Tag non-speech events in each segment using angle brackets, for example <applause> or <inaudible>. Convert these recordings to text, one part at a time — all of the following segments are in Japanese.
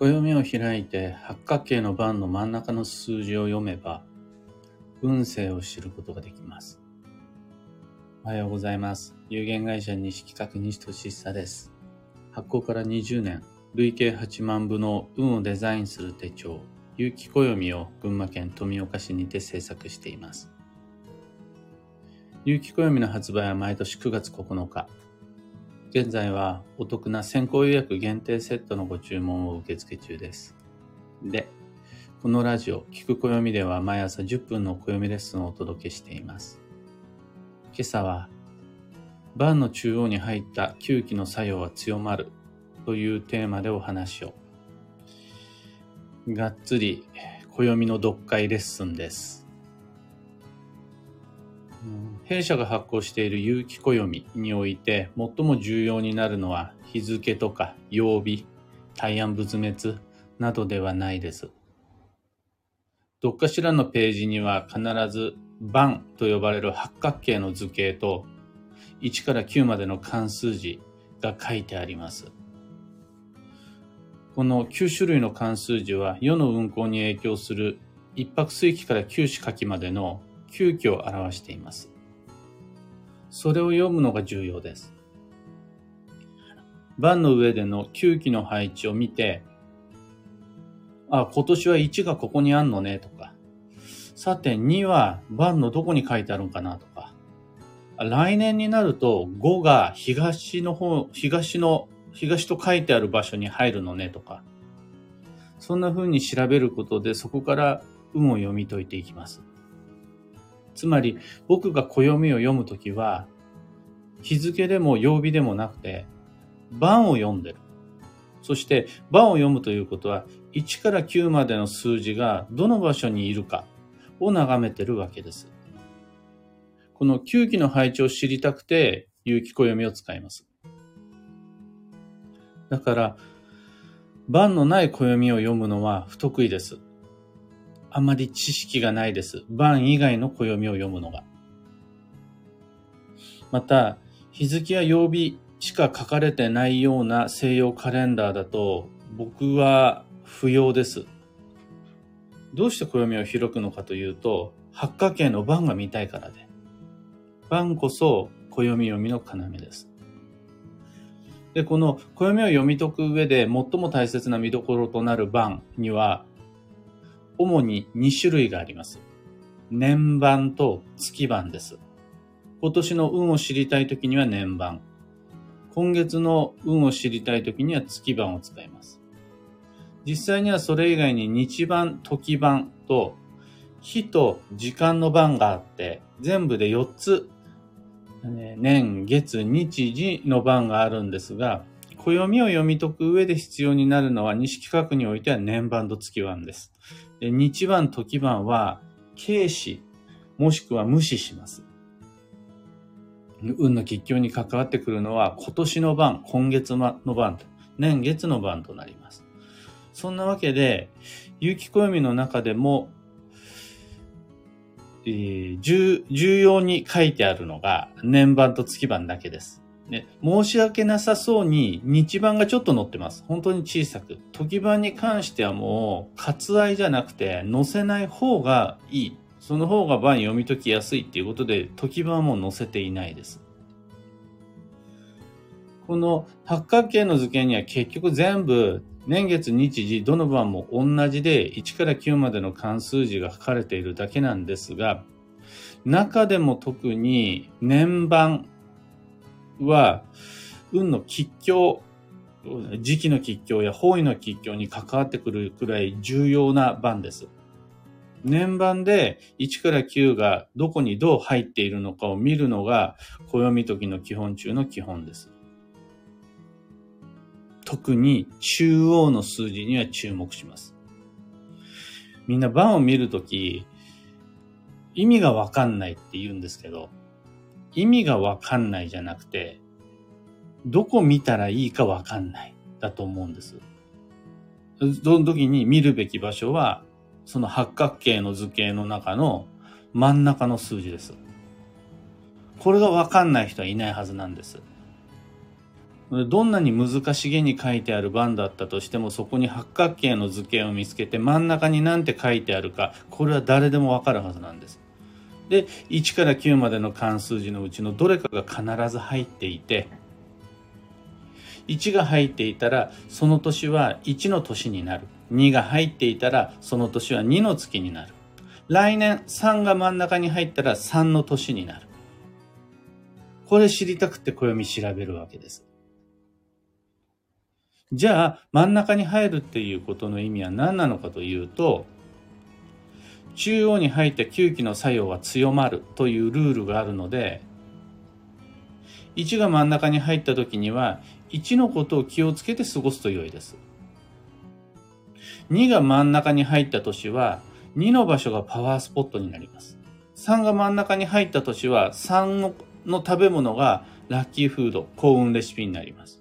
暦を開いて八角形の番の真ん中の数字を読めば、運勢を知ることができます。おはようございます。有限会社西企画西俊久です。発行から20年、累計8万部の運をデザインする手帳、有機暦を群馬県富岡市にて制作しています。有機暦の発売は毎年9月9日。現在はお得な先行予約限定セットのご注文を受付中です。で、このラジオ、聞く暦では毎朝10分の暦レッスンをお届けしています。今朝は、晩の中央に入った吸気の作用は強まるというテーマでお話を。がっつり暦の読解レッスンです。弊社が発行している有機暦において最も重要になるのは日付とか曜日、大安仏滅などではないです。どっかしらのページには必ず番と呼ばれる八角形の図形と1から9までの関数字が書いてあります。この9種類の関数字は世の運行に影響する一泊水期から九死書きまでの急遽を表しています。それを読むのが重要です。番の上での9期の配置を見て、あ、今年は1がここにあんのねとか、さて2は番のどこに書いてあるんかなとか、来年になると5が東の方、東の、東と書いてある場所に入るのねとか、そんな風に調べることでそこから運を読み解いていきます。つまり僕が暦を読むときは、日付でも曜日でもなくて、番を読んでる。そして番を読むということは、1から9までの数字がどの場所にいるかを眺めてるわけです。この9期の配置を知りたくて、有機暦を使います。だから、番のない暦を読むのは不得意です。あまり知識がないです。晩以外の暦を読むのが。また、日付や曜日しか書かれてないような西洋カレンダーだと、僕は不要です。どうして暦を開くのかというと、八角形の晩が見たいからで。晩こそ暦読みの要です。で、この暦を読み解く上で最も大切な見どころとなる晩には、主に2種類があります。年番と月番です。今年の運を知りたいときには年番。今月の運を知りたいときには月番を使います。実際にはそれ以外に日番、時番と日と時間の番があって、全部で4つ、年、月、日時の番があるんですが、暦を読み解く上で必要になるのは西企画においては年番と月番です。で日番、時番は軽視、もしくは無視します。運の吉凶に関わってくるのは今年の番、今月の番と、年月の番となります。そんなわけで、有機暦の中でも、えー、重要に書いてあるのが年番と月番だけです。ね、申し訳なさそうに日番がちょっと載ってます。本当に小さく。時番に関してはもう割愛じゃなくて載せない方がいい。その方が番読み解きやすいっていうことで時番はもう載せていないです。この八角形の図形には結局全部年月日時どの番も同じで1から9までの関数字が書かれているだけなんですが中でも特に年番は、運の吉凶、時期の吉凶や方位の吉凶に関わってくるくらい重要な番です。年番で1から9がどこにどう入っているのかを見るのが暦解きの基本中の基本です。特に中央の数字には注目します。みんな番を見るとき、意味がわかんないって言うんですけど、意味がわかんないじゃなくて、どこ見たらいいかわかんないだと思うんです。その時に見るべき場所は、その八角形の図形の中の真ん中の数字です。これがわかんない人はいないはずなんです。どんなに難しげに書いてある番だったとしてもそこに八角形の図形を見つけて真ん中に何て書いてあるかこれは誰でもわかるはずなんです。で1から9までの関数字のうちのどれかが必ず入っていて1が入っていたらその年は1の年になる。2が入っていたらその年は2の月になる。来年3が真ん中に入ったら3の年になる。これ知りたくて暦調べるわけです。じゃあ真ん中に入るっていうことの意味は何なのかというと中央に入った吸気の作用は強まるというルールがあるので1が真ん中に入った時には1のことを気をつけて過ごすと良いです。2が真ん中に入った年は2の場所がパワースポットになります。3が真ん中に入った年は3のの食べ物がラッキーフード、幸運レシピになります。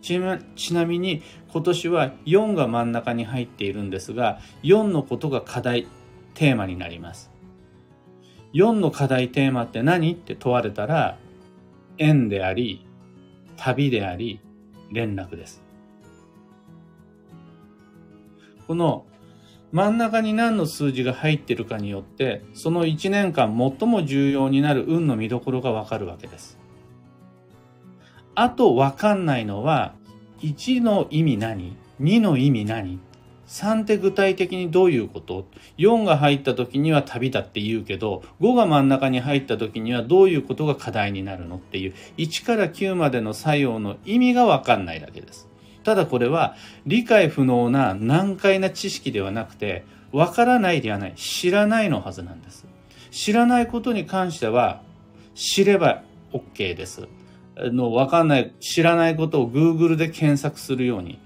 ちなちなみに今年は4が真ん中に入っているんですが、4のことが課題、テーマになります。4の課題テーマって何って問われたら、縁であり、旅であり、連絡です。この真ん中に何の数字が入ってるかによって、その1年間最も重要になる運の見どころがわかるわけです。あとわかんないのは、1の意味何 ?2 の意味何3って具体的にどういうこと ?4 が入った時には旅だって言うけど、5が真ん中に入った時にはどういうことが課題になるのっていう、1から9までの作用の意味がわかんないだけです。ただこれは理解不能な難解な知識ではなくて、わからないではない、知らないのはずなんです。知らないことに関しては、知れば OK です。の、わかんない、知らないことを Google で検索するように。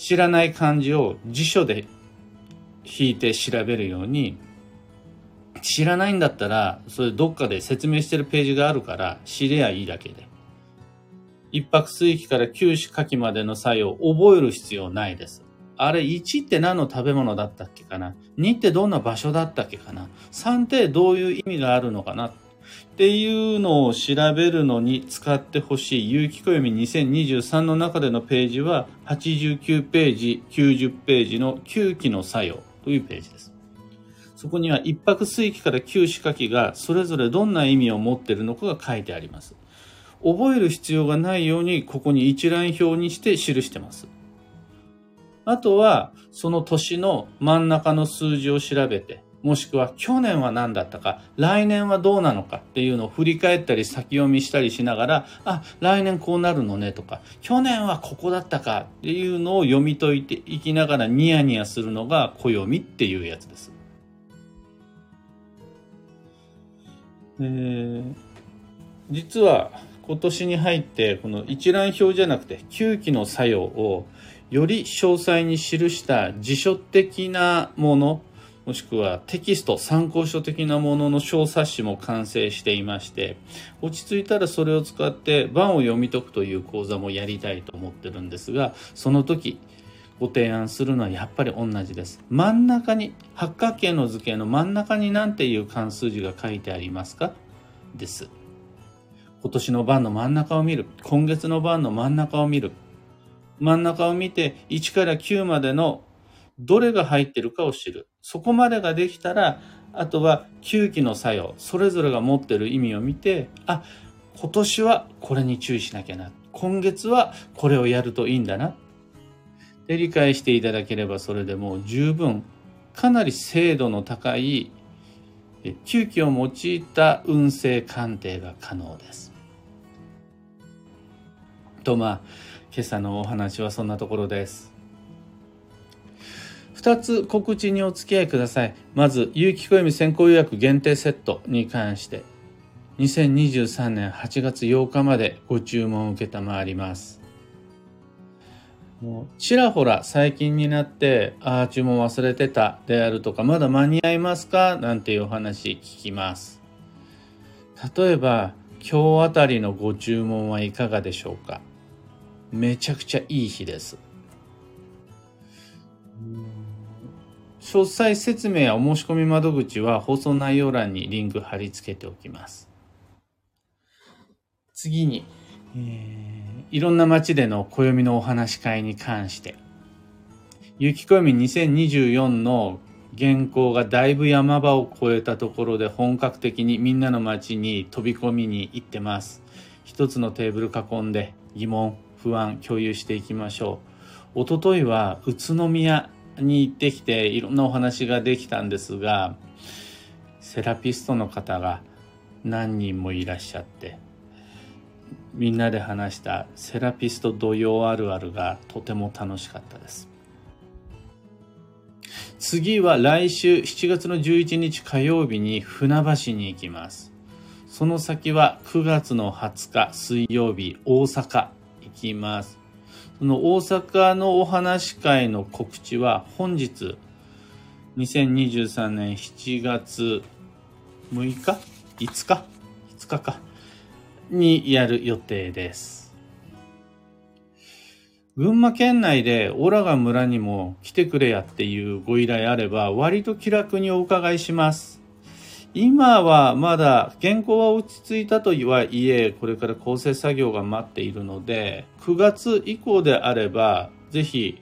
知らない漢字を辞書で引いて調べるように知らないんだったらそれどっかで説明してるページがあるから知りゃいいだけで。一泊水域から九死火器までの作用覚える必要ないです。あれ1って何の食べ物だったっけかな？2ってどんな場所だったっけかな？3ってどういう意味があるのかな？っていうのを調べるのに使ってほしい有機暦2023の中でのページは89ページ、90ページの9期の作用というページです。そこには一泊水期から旧仕掛けがそれぞれどんな意味を持っているのかが書いてあります。覚える必要がないようにここに一覧表にして記してます。あとはその年の真ん中の数字を調べてもしくは去年は何だったか、来年はどうなのかっていうのを振り返ったり先読みしたりしながら、あ、来年こうなるのねとか、去年はここだったかっていうのを読み解いていきながらニヤニヤするのが暦っていうやつです。えー、実は今年に入ってこの一覧表じゃなくて9期の作用をより詳細に記した辞書的なものもしくはテキスト、参考書的なものの小冊子も完成していまして、落ち着いたらそれを使って版を読み解くという講座もやりたいと思ってるんですが、その時、ご提案するのはやっぱり同じです。真ん中に、八角形の図形の真ん中に何ていう関数字が書いてありますか？です。今年の番の真ん中を見る。今月の番の真ん中を見る。真ん中を見て1から9までのどれが入ってるかを知る。そこまでができたら、あとは吸気の作用、それぞれが持ってる意味を見て、あ、今年はこれに注意しなきゃな。今月はこれをやるといいんだな。で理解していただければそれでもう十分、かなり精度の高い吸気を用いた運勢鑑定が可能です。とまあ、今朝のお話はそんなところです。2つ告知にお付き合いください。まず、有機暦先行予約限定セットに関して、2023年8月8日までご注文を受けたまわります。もうちらほら最近になって、ああ、注文忘れてたであるとか、まだ間に合いますか？なんていうお話聞きます。例えば、今日あたりのご注文はいかがでしょうか？めちゃくちゃいい日です。詳細説明やお申し込み窓口は放送内容欄にリンク貼り付けておきます。次に、えー、いろんな街での暦のお話し会に関して、雪暦2024の原稿がだいぶ山場を越えたところで本格的にみんなの街に飛び込みに行ってます。一つのテーブル囲んで疑問、不安共有していきましょう。おとといは宇都宮に行ってきていろんなお話ができたんですが、セラピストの方が何人もいらっしゃって、みんなで話したセラピスト土曜あるあるがとても楽しかったです。次は来週7月の11日火曜日に船橋に行きます。その先は9月の20日水曜日大阪行きます。その大阪のお話会の告知は本日2023年7月6日 ?5 日 ?5 日かにやる予定です。群馬県内でオラが村にも来てくれやっていうご依頼あれば割と気楽にお伺いします。今はまだ原稿は落ち着いたとはいえこれから構成作業が待っているので9月以降であればぜひ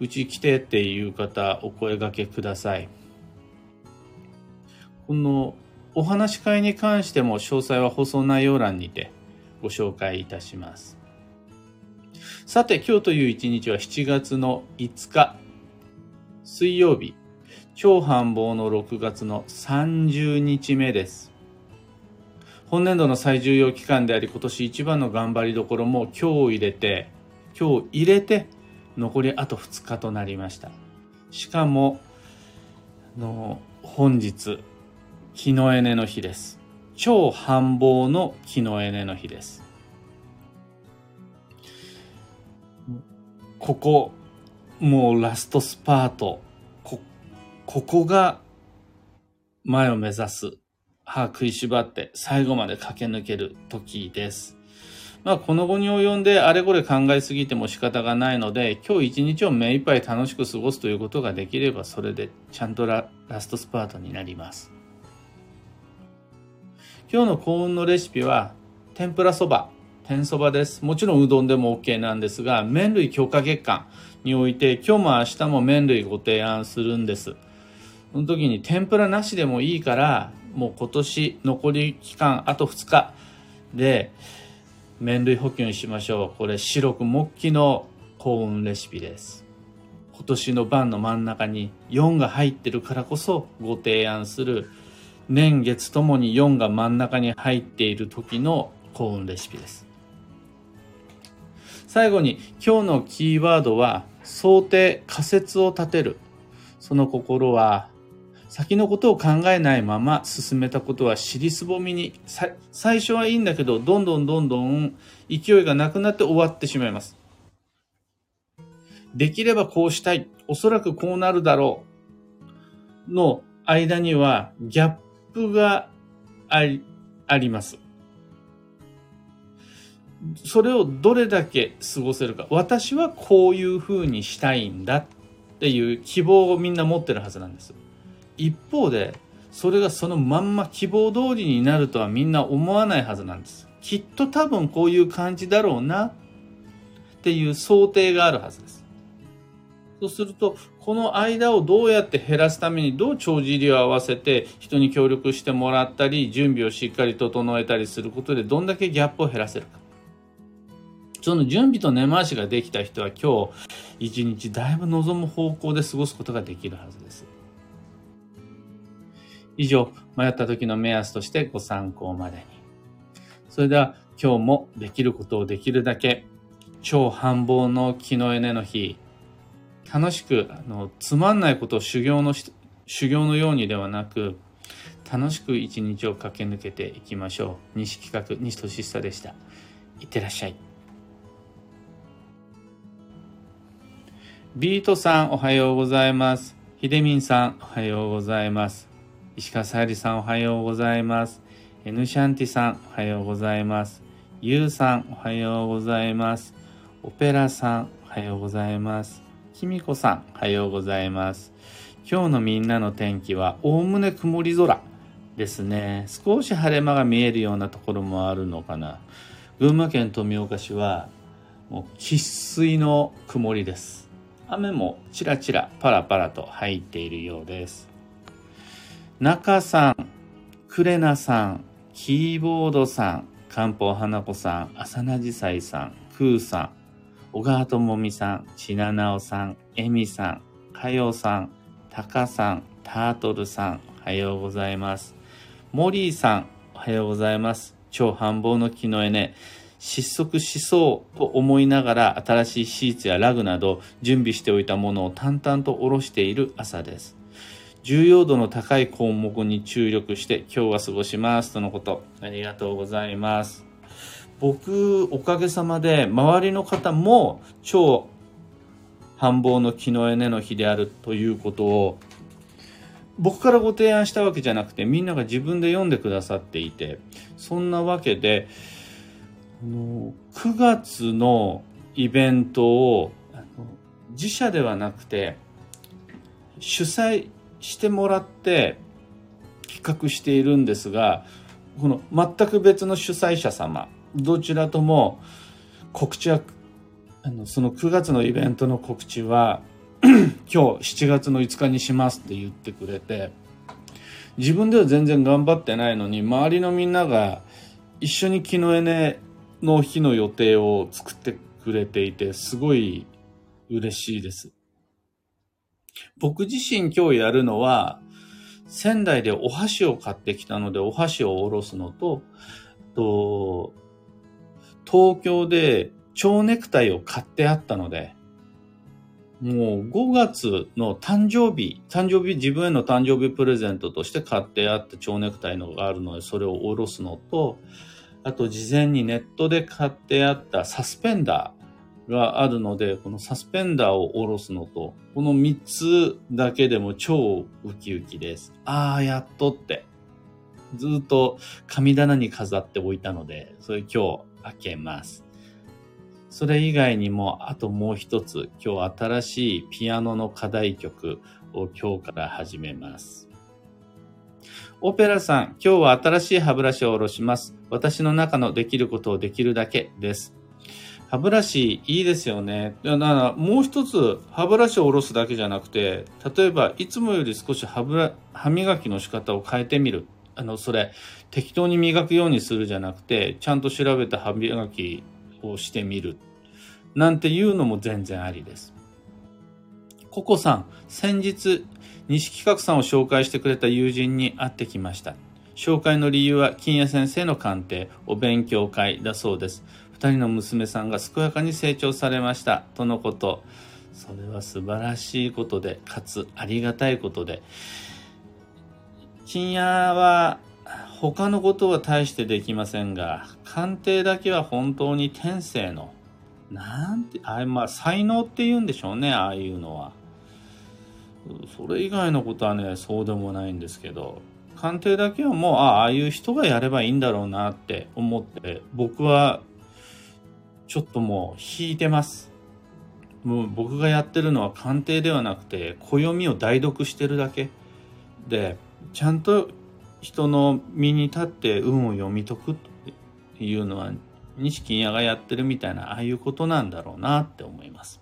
うち来てっていう方お声掛けください。このお話し会に関しても詳細は放送内容欄にてご紹介いたします。さて、今日という一日は7月の5日、水曜日、超繁忙の6月の30日目です。本年度の最重要期間であり、今年一番の頑張りどころも今日入れて、今日入れて、残りあと2日となりました。しかも、の本日、木のエネの日です。超繁忙の木のエネの日です。ここ、もうラストスパート。こ、こが前を目指す。歯食いしばって最後まで駆け抜ける時です。まあ、この後に及んであれこれ考えすぎても仕方がないので、今日一日を目いっぱい楽しく過ごすということができれば、それでちゃんとララストスパートになります。今日の幸運のレシピは、天ぷらそば。天そばです。もちろんうどんでも OK なんですが、麺類強化月間において、今日も明日も麺類ご提案するんです。その時に天ぷらなしでもいいから、もう今年残り期間あと2日で、麺類補給にしましょう。これ白く木器の幸運レシピです。今年の晩の真ん中に4が入ってるからこそご提案する年月ともに4が真ん中に入っている時の幸運レシピです。最後に今日のキーワードは想定仮説を立てる。その心は先のことを考えないまま進めたことは尻すぼみに最初はいいんだけどどんどんどんどん勢いがなくなって終わってしまいます。できればこうしたい。おそらくこうなるだろう。の間にはギャップがあり、あります。それをどれだけ過ごせるか私はこういうふうにしたいんだっていう希望をみんな持ってるはずなんです一方でそれがそのまんま希望通りになるとはみんな思わないはずなんです。きっと多分こういう感じだろうな。っていう想定があるはずです。そうするとこの間をどうやって減らすためにどう帳尻を合わせて人に協力してもらったり準備をしっかり整えたりすることでどんだけギャップを減らせるか。その準備と根回しができた人は今日一日だいぶ望む方向で過ごすことができるはずです。以上、迷った時の目安としてご参考までに。それでは今日もできることをできるだけ超繁忙の気のエネの日、楽しく、あの、つまんないことを修行の修行のようにではなく、楽しく一日を駆け抜けていきましょう。西企画、西俊久でした。いってらっしゃい。ビートさんおはようございます。ひでみんさんおはようございます。石川さゆりさんおはようございます。エヌシャンティさんおはようございます。ゆうさんおはようございます。オペラさんおはようございます。きみこさんおはようございます。今日のみんなの天気はおおむね曇り空ですね。少し晴れ間が見えるようなところもあるのかな。群馬県富岡市はもう生粋の曇りです雨もちらちらパラパラと入っているようです中さんクレナさんキーボードさん漢方花子さん浅名じさいさんクーさん小川智美さんちななおさんえみさんかよさんたかさんタートルさんおはようございます。モリーさんおはようございます。超繁忙の木の絵ね。失速しそうと思いながら新しいシーツやラグなど準備しておいたものを淡々と下ろしている朝です。重要度の高い項目に注力して今日は過ごしますとのこと。ありがとうございます。僕、おかげさまで周りの方も超繁忙の木のエネの日であるということを僕からご提案したわけじゃなくてみんなが自分で読んでくださっていてそんなわけで9月のイベントを自社ではなくて主催してもらって企画しているんですがこの全く別の主催者様どちらとも告知はあのその9月のイベントの告知は <clears throat> 今日7月の5日にしますって言ってくれて自分では全然頑張ってないのに周りのみんなが一緒に木のエネの日の予定を作ってくれていて、すごい嬉しいです。僕自身今日やるのは、仙台でお箸を買ってきたので、お箸をおろすのと、と、東京で蝶ネクタイを買ってあったので、もう5月の誕生日、誕生日、自分への誕生日プレゼントとして買ってあった蝶ネクタイのがあるので、それをおろすのと、あと事前にネットで買ってあったサスペンダーがあるので、このサスペンダーを下ろすのと、この3つだけでも超ウキウキです。ああ、やっとって。ずっと神棚に飾っておいたので、それ今日開けます。それ以外にも、あともう一つ、今日新しいピアノの課題曲を今日から始めます。オペラさん、今日は新しい歯ブラシを下ろします。私の中のできることをできるだけです。歯ブラシいいですよね。だからもう一つ歯ブラシを下ろすだけじゃなくて、例えばいつもより少し歯ブラ歯磨きの仕方を変えてみる。あの、それ適当に磨くようにするじゃなくて、ちゃんと調べた歯磨きをしてみる。なんていうのも全然ありです。ココさん、先日西企画さんを紹介してくれた友人に会ってきました。紹介の理由は金谷先生の鑑定、お勉強会だそうです。二人の娘さんが健やかに成長されました。とのこと。それは素晴らしいことで、かつありがたいことで。金谷は他のことは大してできませんが、鑑定だけは本当に天性の、なんて、あまあ才能って言うんでしょうね、ああいうのは。それ以外のことはね、そうでもないんですけど、鑑定だけはもう、ああ、ああいう人がやればいいんだろうなって思って、僕は、ちょっともう引いてます。もう僕がやってるのは鑑定ではなくて、暦を代読してるだけ。で、ちゃんと人の身に立って運を読み解くっていうのは、錦屋がやってるみたいな、ああいうことなんだろうなって思います。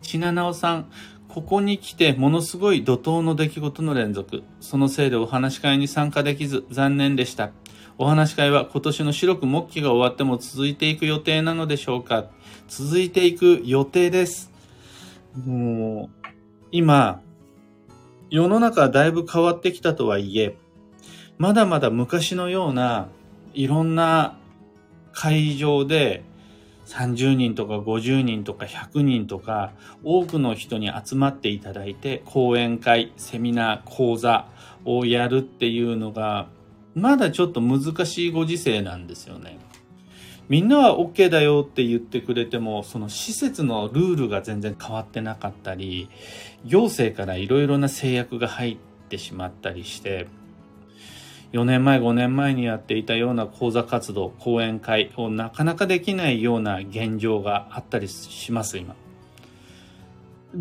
ちななおさん、ここに来てものすごい怒涛の出来事の連続。そのせいでお話し会に参加できず残念でした。お話し会は今年の白く木期が終わっても続いていく予定なのでしょうか続いていく予定です。もう、今、世の中はだいぶ変わってきたとはいえ、まだまだ昔のようないろんな会場で30人とか50人とか100人とか多くの人に集まっていただいて講演会、セミナー、講座をやるっていうのがまだちょっと難しいご時世なんですよね。みんなは OK だよって言ってくれてもその施設のルールが全然変わってなかったり行政からいろいろな制約が入ってしまったりして4年前5年前にやっていたような講座活動講演会をなかなかできないような現状があったりします今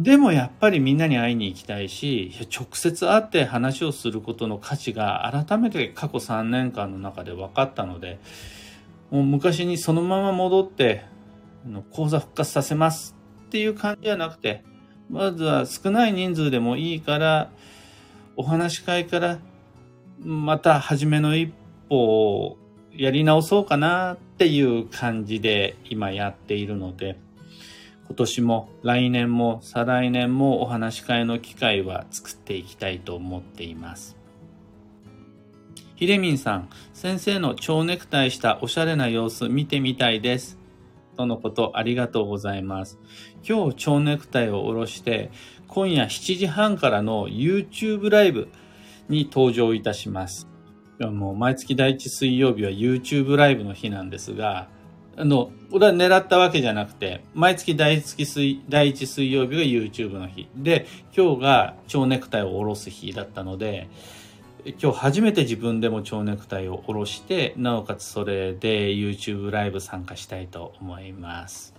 でもやっぱりみんなに会いに行きたいし直接会って話をすることの価値が改めて過去3年間の中で分かったのでもう昔にそのまま戻って、講座復活させますっていう感じじゃなくて、まずは少ない人数でもいいから、お話し会からまた初めの一歩をやり直そうかなっていう感じで今やっているので、今年も来年も再来年もお話し会の機会は作っていきたいと思っています。ひでみんさん、先生の蝶ネクタイしたおしゃれな様子見てみたいです。とのことありがとうございます。今日蝶ネクタイを下ろして、今夜7時半からの YouTube ライブに登場いたします。もう毎月第一水曜日は YouTube ライブの日なんですが、あの、俺は狙ったわけじゃなくて、毎月第一水第一水曜日が YouTube の日。で、今日が蝶ネクタイを下ろす日だったので、今日初めて自分でも蝶ネクタイを下ろして、なおかつそれで YouTube ライブ参加したいと思います。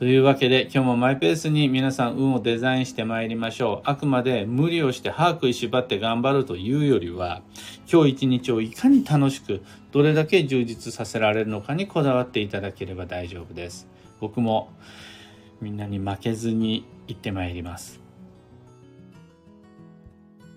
というわけで今日もマイペースに皆さん運をデザインしてまいりましょう。あくまで無理をして歯食いしばって頑張るというよりは、今日一日をいかに楽しく、どれだけ充実させられるのかにこだわっていただければ大丈夫です。僕もみんなに負けずに行ってまいります。